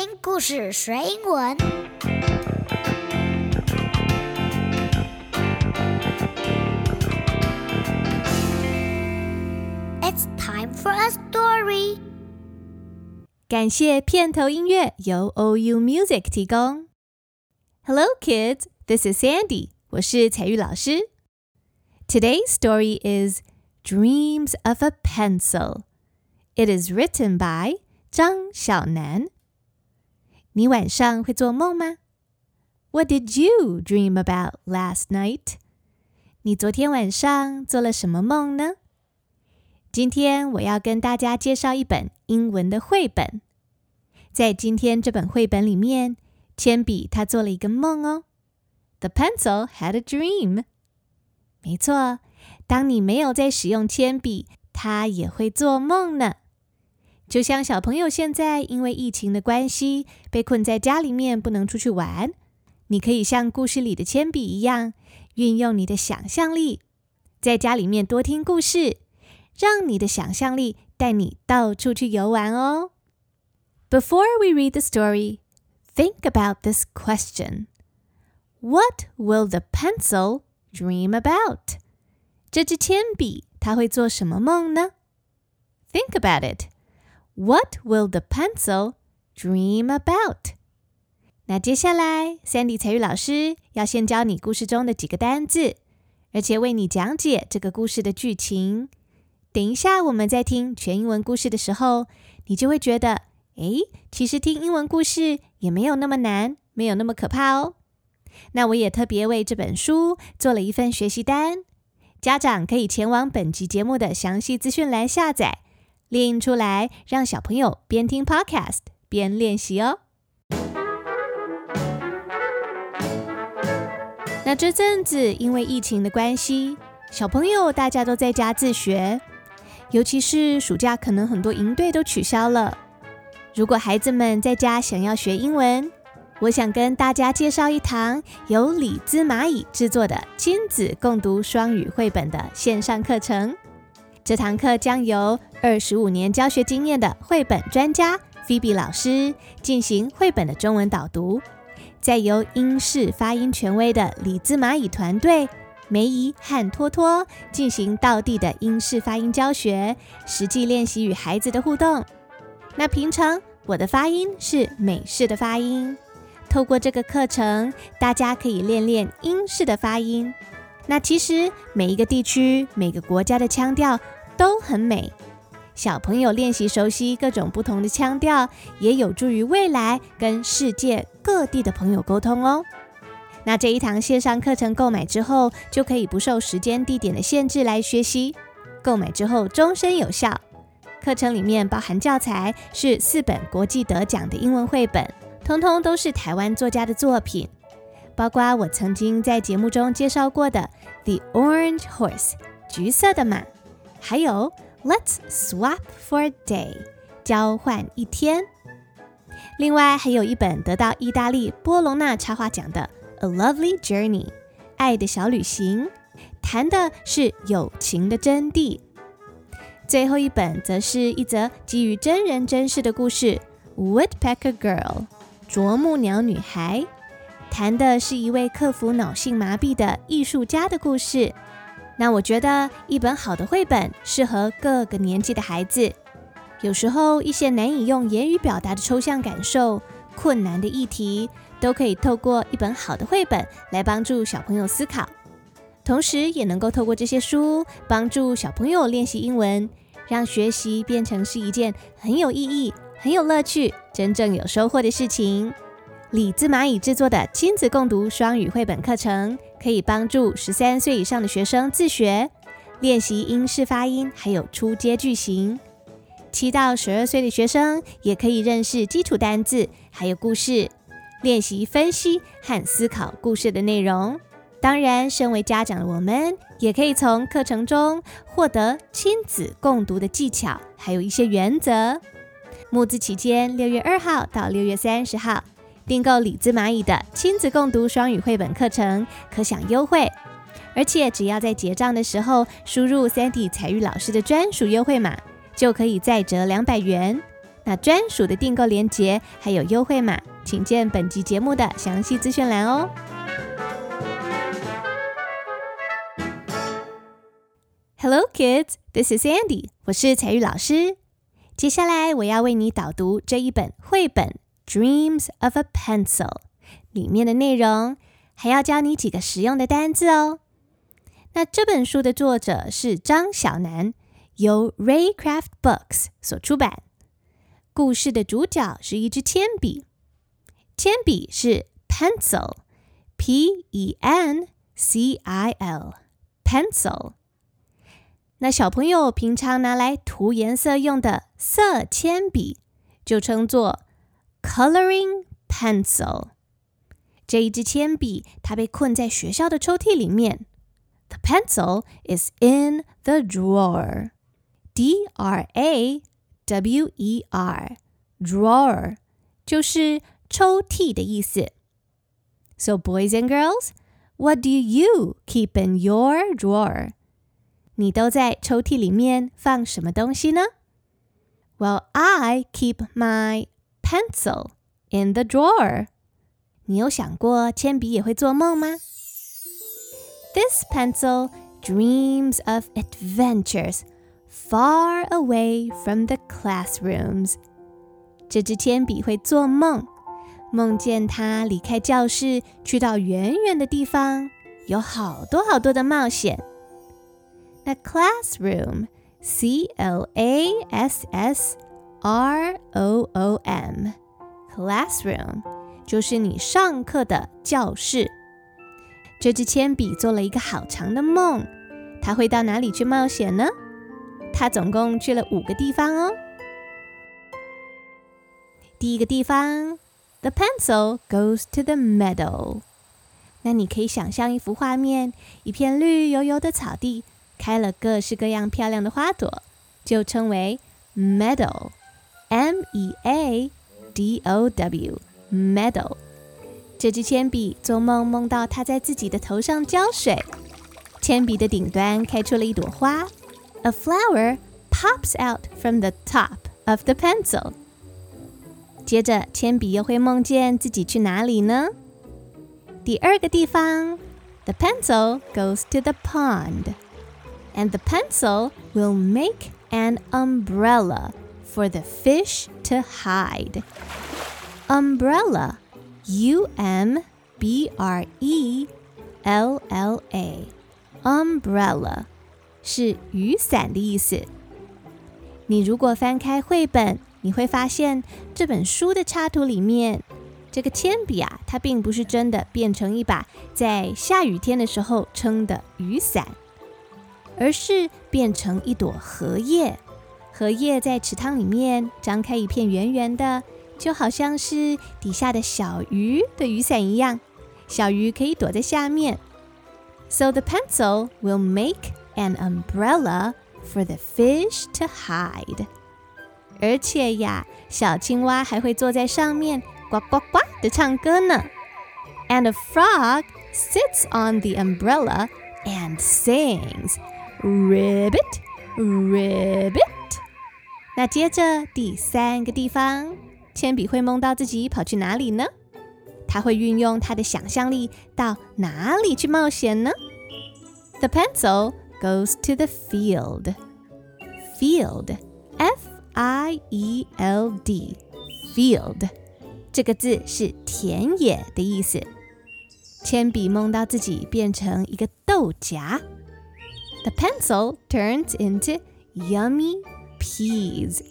听故事学英文。It's time for a story. 感谢片头音乐由 OU Music 提供。Hello, kids. This is Sandy. 我是采玉老师。Today's story is Dreams of a Pencil. It is written by 张小楠。 你晚上会做梦吗？What did you dream about last night？你昨天晚上做了什么梦呢？今天我要跟大家介绍一本英文的绘本。在今天这本绘本里面，铅笔它做了一个梦哦。The pencil had a dream。没错，当你没有在使用铅笔，它也会做梦呢。就像小朋友现在因为疫情的关系被困在家里面，不能出去玩，你可以像故事里的铅笔一样，运用你的想象力，在家里面多听故事，让你的想象力带你到处去游玩哦。Before we read the story, think about this question: What will the pencil dream about? 这支铅笔它会做什么梦呢？Think about it. What will the pencil dream about? 那接下来，Sandy 采玉老师要先教你故事中的几个单字，而且为你讲解这个故事的剧情。等一下，我们在听全英文故事的时候，你就会觉得，诶，其实听英文故事也没有那么难，没有那么可怕哦。那我也特别为这本书做了一份学习单，家长可以前往本集节目的详细资讯来下载。列印出来，让小朋友边听 Podcast 边练习哦。那这阵子因为疫情的关系，小朋友大家都在家自学，尤其是暑假，可能很多营队都取消了。如果孩子们在家想要学英文，我想跟大家介绍一堂由李兹蚂蚁制作的亲子共读双语绘本的线上课程。这堂课将由二十五年教学经验的绘本专家菲比老师进行绘本的中文导读，再由英式发音权威的李兹蚂蚁团队梅姨和托托进行道地的英式发音教学，实际练习与孩子的互动。那平常我的发音是美式的发音，透过这个课程，大家可以练练英式的发音。那其实每一个地区、每个国家的腔调都很美，小朋友练习熟悉各种不同的腔调，也有助于未来跟世界各地的朋友沟通哦。那这一堂线上课程购买之后，就可以不受时间、地点的限制来学习，购买之后终身有效。课程里面包含教材，是四本国际得奖的英文绘本，通通都是台湾作家的作品。包括我曾经在节目中介绍过的《The Orange Horse》橘色的马，还有《Let's Swap for a Day》交换一天。另外还有一本得到意大利波隆纳插画奖的《A Lovely Journey》爱的小旅行，谈的是友情的真谛。最后一本则是一则基于真人真事的故事，《Woodpecker Girl》啄木鸟女孩。谈的是一位克服脑性麻痹的艺术家的故事。那我觉得一本好的绘本适合各个年纪的孩子。有时候一些难以用言语表达的抽象感受、困难的议题，都可以透过一本好的绘本来帮助小朋友思考。同时，也能够透过这些书帮助小朋友练习英文，让学习变成是一件很有意义、很有乐趣、真正有收获的事情。李兹蚂蚁制作的亲子共读双语绘本课程，可以帮助十三岁以上的学生自学练习英式发音，还有初阶句型；七到十二岁的学生也可以认识基础单字，还有故事，练习分析和思考故事的内容。当然，身为家长的我们，也可以从课程中获得亲子共读的技巧，还有一些原则。募资期间，六月二号到六月三十号。订购李兹蚂蚁的亲子共读双语绘本课程，可享优惠，而且只要在结账的时候输入 Sandy 采玉老师的专属优惠码，就可以再折两百元。那专属的订购链接还有优惠码，请见本集节目的详细资讯栏哦。Hello kids, this is Sandy，我是彩玉老师。接下来我要为你导读这一本绘本《Dreams of a Pencil》里面的内容，还要教你几个实用的单字哦。那这本书的作者是张小楠，由 Raycraft Books 所出版。故事的主角是一支铅笔，铅笔是 pencil，p e n c i l，pencil。那小朋友平常拿来涂颜色用的色铅笔，就称作 coloring pencil。这一支铅笔，它被困在学校的抽屉里面。The pencil is in the drawer. D R A W E R drawer 就是抽屉的意思。So boys and girls, what do you keep in your drawer? 你都在抽屉里面放什么东西呢？Well, I keep my pencil in the drawer. 你有想过铅笔也会做梦吗？This pencil dreams of adventures far away from the classrooms. 这支铅笔会做梦，梦见它离开教室，去到远远的地方，有好多好多的冒险。那 classroom，C L A S S R O O M，classroom 就是你上课的教室。这支铅笔做了一个好长的梦，它会到哪里去冒险呢？它总共去了五个地方哦。第一个地方，The pencil goes to the meadow。那你可以想象一幅画面：一片绿油油的草地，开了各式各样漂亮的花朵，就称为 meadow meadow，M-E-A-D-O-W，meadow。这支铅笔做梦梦到它在自己的头上浇水，铅笔的顶端开出了一朵花，A flower pops out from the top of the pencil。接着，铅笔又会梦见自己去哪里呢？第二个地方，The pencil goes to the pond, and the pencil will make an umbrella for the fish to hide. Umbrella. U M B R E L L A，umbrella 是雨伞的意思。你如果翻开绘本，你会发现这本书的插图里面，这个铅笔啊，它并不是真的变成一把在下雨天的时候撑的雨伞，而是变成一朵荷叶。 荷叶在池塘里面张开一片圆圆的。就好像是底下的小鱼的雨伞一样，小鱼可以躲在下面。So the pencil will make an umbrella for the fish to hide。而且呀，小青蛙还会坐在上面，呱呱呱的唱歌呢。And a frog sits on the umbrella and sings, Ribbit, ribbit。 那接着第三个地方。铅笔会梦到自己跑去哪里呢？他会运用他的想象力到哪里去冒险呢？The pencil goes to the field. Field, F-I-E-L-D, field，这个字是田野的意思。铅笔梦到自己变成一个豆荚。The pencil turns into yummy peas.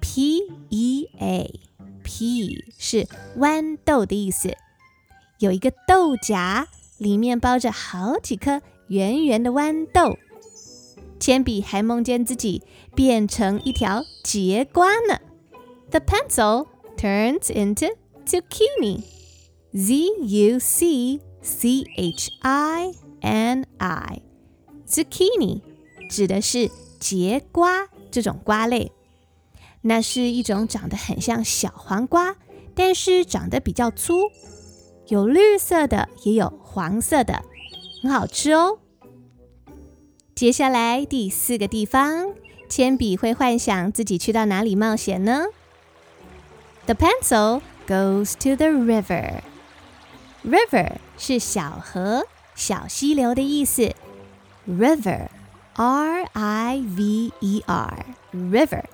P E A P 是豌豆的意思，有一个豆荚，里面包着好几颗圆圆的豌豆。铅笔还梦见自己变成一条节瓜呢。The pencil turns into zucchini. Z U C C H I N I. Zucchini 指的是节瓜 这种瓜类。那是一种长得很像小黄瓜，但是长得比较粗，有绿色的，也有黄色的，很好吃哦。接下来第四个地方，铅笔会幻想自己去到哪里冒险呢？The pencil goes to the river. River 是小河、小溪流的意思。River, R-I-V-E-R, river.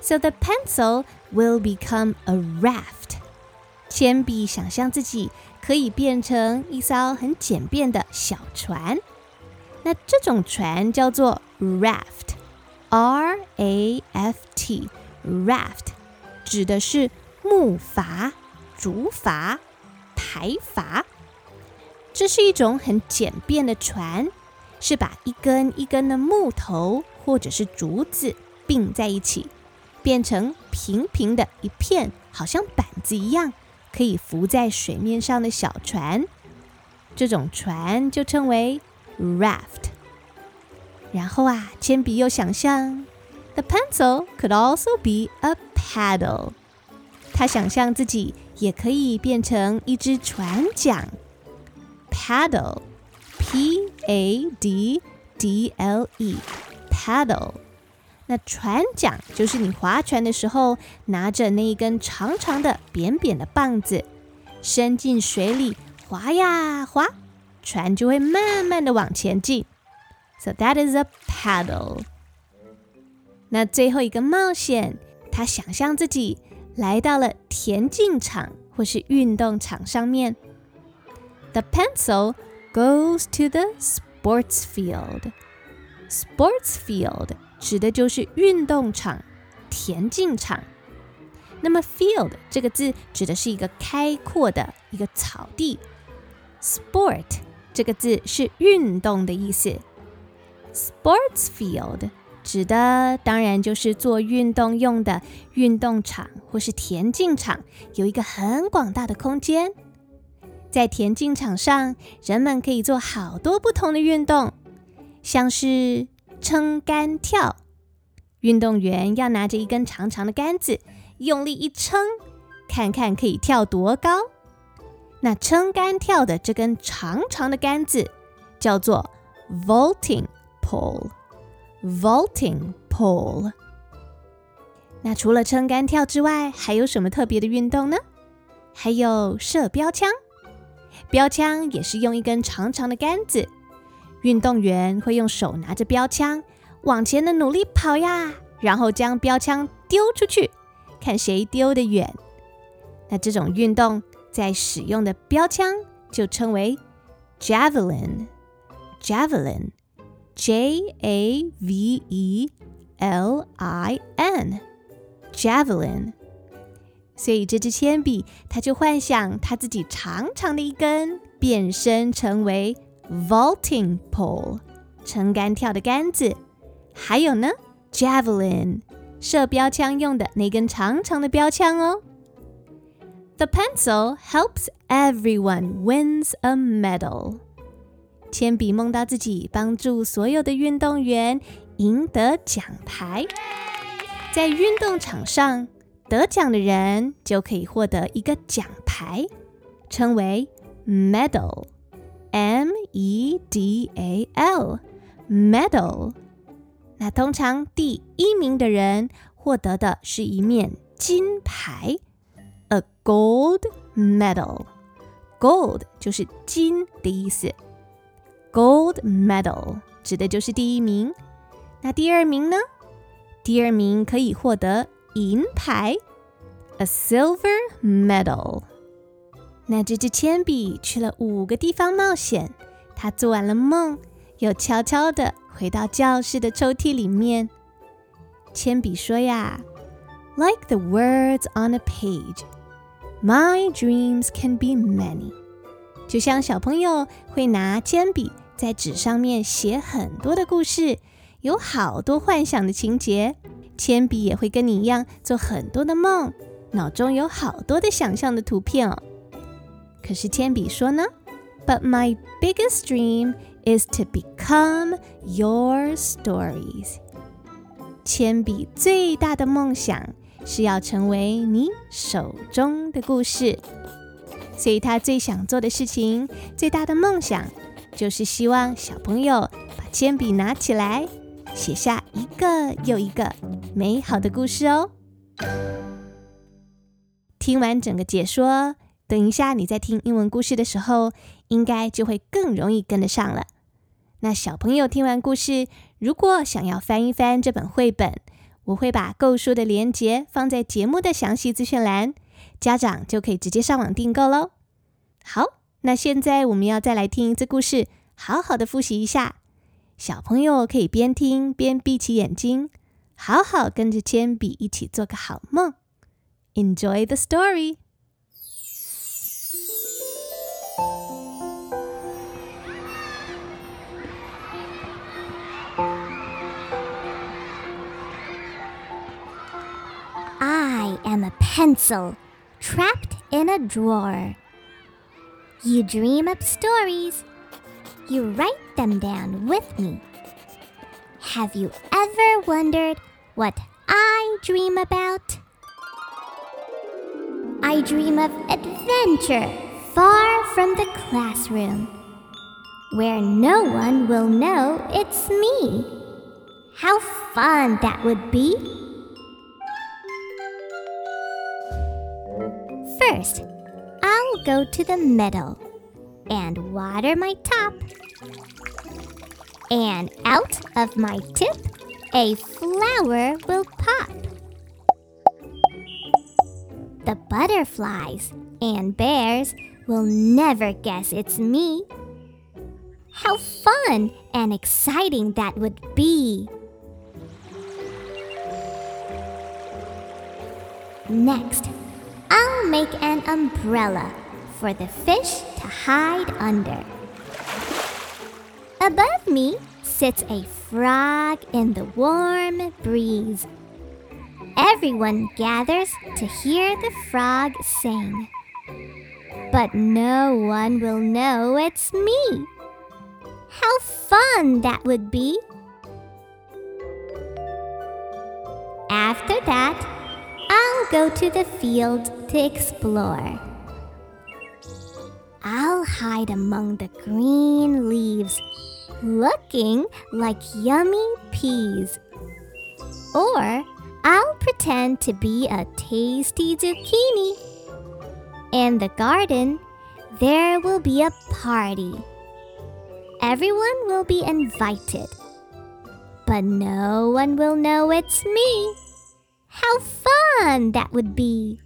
So the pencil will become a raft. 铅笔想象自己可以变成一艘很简便的小船。那这种船叫做 raft，R-A-F-T, raft 指的是木筏、竹筏、台筏。这是一种很简便的船， 是把一根一根的木头或者是竹子并在一起，变成平平的一片，好像板子一样，可以浮在水面上的小船。这种船就称为 raft。然后啊，铅笔又想象，the pencil could also be a paddle。他想象自己也可以变成一只船桨，paddle ，paddle，P-A-D-D-L-E，paddle。那船桨就是你划船的时候拿着那一根长长的、扁扁的棒子，伸进水里划呀划，船就会慢慢的往前进。So that is a paddle。那最后一个冒险，他想象自己来到了田径场或是运动场上面。The pencil Goes to the sports field. Sports field 指的就是运动场、田径场。那么 field 这个字指的是一个开阔的一个草地。Sport 这个字是运动的意思。Sports field 指的当然就是做运动用的运动场或是田径场，有一个很广大的空间。在田径场上，人们可以做好多不同的运动，像是撑杆跳。运动员要拿着一根长长的杆子，用力一撑，看看可以跳多高。那撑杆跳的这根长长的杆子叫做 vaulting。pole, vaulting pole。那除了撑杆跳之外，还有什么特别的运动呢？还有射标枪，标枪也是用一根长长的杆子，运动员会用手拿着标枪往前的努力跑呀，然后将标枪丢出去，看谁丢得远。那这种运动在使用的标枪就称为 javelin，javelin。Javelin J A V E L I N，Javelin。所以这支铅笔，它就幻想它自己长长的一根，变身成为 vaulting pole，撑杆跳的杆子。还有呢，Javelin，射标枪用的那根长长的标枪哦。The pencil helps everyone wins a medal。铅笔梦到自己帮助所有的运动员赢得奖牌，在运动场上得奖的人就可以获得一个奖牌，称为 medal，M-E-D-A-L，medal。那通常第一名的人获得的是一面金牌，a gold medal，gold 就是金的意思。Gold medal 指的就是第一名，那第二名呢？第二名可以获得银牌，a silver medal。那这支铅笔去了五个地方冒险，他做完了梦，又悄悄地回到教室的抽屉里面。铅笔说呀：“Like the words on a page, my dreams can be many。”就像小朋友会拿铅笔在纸上面写很多的故事，有好多幻想的情节， 铅笔也会跟你一样做很多的梦，脑中有好多的想象的图片哦。可是铅笔说呢，But my biggest dream is to become your stories。铅笔最大的梦想是要成为你手中的故事。所以他最想做的事情，最大的梦想，就是希望小朋友把铅笔拿起来，写下一个又一个美好的故事哦。听完整个解说，等一下你在听英文故事的时候，应该就会更容易跟得上了。那小朋友听完故事，如果想要翻一翻这本绘本，我会把购书的链接放在节目的详细资讯栏，家长就可以直接上网订购喽。好，那现在我们要再来听一次故事，好好的复习一下。小朋友可以边听边闭起眼睛，好好跟着铅笔一起做个好梦。Enjoy the story. I am a pencil trapped in a drawer. You dream up stories. you write them down with me. Have you ever wondered what I dream about? I dream of adventure far from the classroom, where no one will know it's me. How fun that would be! First, I'll go to the meadow and water my top. And out of my tip, a flower will pop. The butterflies and bears will never guess it's me. How fun and exciting that would be! Next, I'll make an umbrella for the fish to hide under. Above me sits a frog in the warm breeze. Everyone gathers to hear the frog sing. But no one will know it's me. How fun that would be! After that, I'll go to the field to explore. I'll hide among the green leaves, looking like yummy peas. Or I'll pretend to be a tasty zucchini. In the garden, there will be a party. Everyone will be invited. But no one will know it's me. How fun that would be!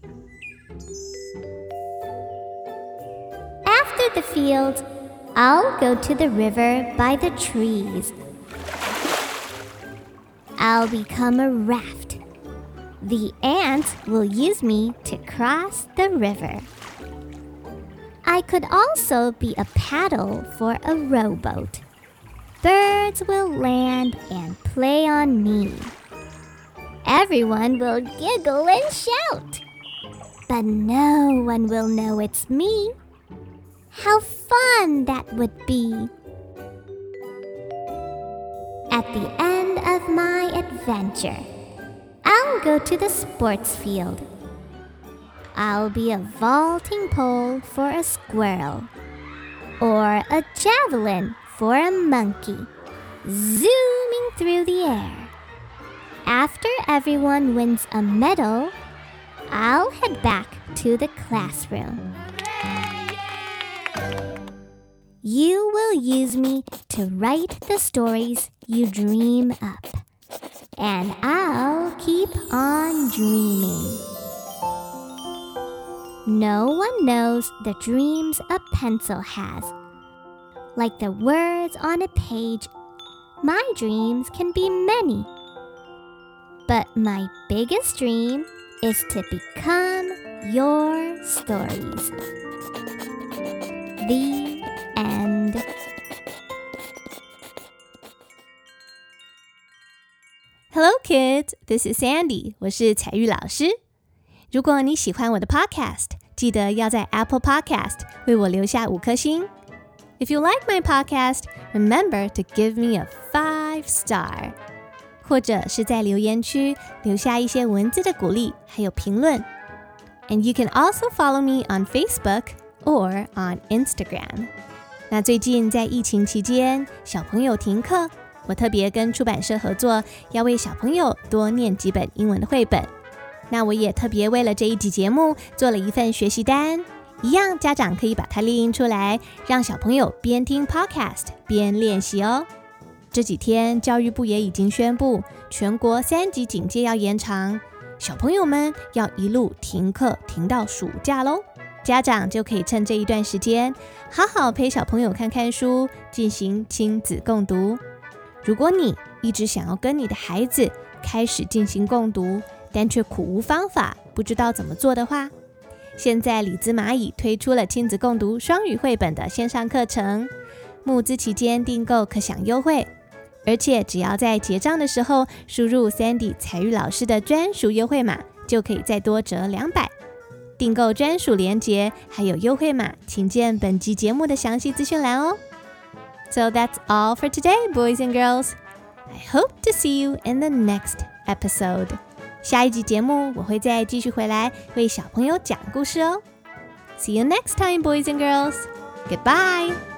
After the field, I'll go to the river by the trees. I'll become a raft. The ants will use me to cross the river. I could also be a paddle for a rowboat. Birds will land and play on me. Everyone will giggle and shout. But no one will know it's me. How fun that would be! At the end of my adventure, I'll go to the sports field. I'll be a vaulting pole for a squirrel, or a javelin for a monkey, zooming through the air. After everyone wins a medal, I'll head back to the classroom. You will use me to write the stories you dream up, and I'll keep on dreaming. No one knows the dreams a pencil has. Like the words on a page, my dreams can be many. But my biggest dream is to become your stories. The end. Hello, kids. This is Sandy. 我是采玉老师。如果你喜欢我的 podcast，记得要在 Apple Podcast 为我留下五颗星。If you like my podcast, remember to give me a five star，或者是在留言区留下一些文字的鼓励，还有评论。And you can also follow me on Facebook or on Instagram。 那最近在疫情期间，小朋友停课，我特别跟出版社合作，要为小朋友多念几本英文的绘本。那我也特别为了这一集节目做了一份学习单，一样家长可以把它列印出来，让小朋友边听 podcast 边练习哦。这几天教育部也已经宣布，全国三级警戒要延长，小朋友们要一路停课停到暑假喽。家长就可以趁这一段时间，好好陪小朋友看看书，进行亲子共读。如果你一直想要跟你的孩子开始进行共读，但却苦无方法，不知道怎么做的话，现在李兹蚂蚁推出了亲子共读双语绘本的线上课程，募资期间订购可享优惠，而且只要在结账的时候输入 Sandy 采育老师的专属优惠码，就可以再多折两百。订购专属链接还有优惠码，请见本集节目的详细资讯栏哦。So that's all for today, boys and girls. I hope to see you in the next episode. 下一集节目我会再继续回来为小朋友讲故事哦。See you next time, boys and girls. Goodbye.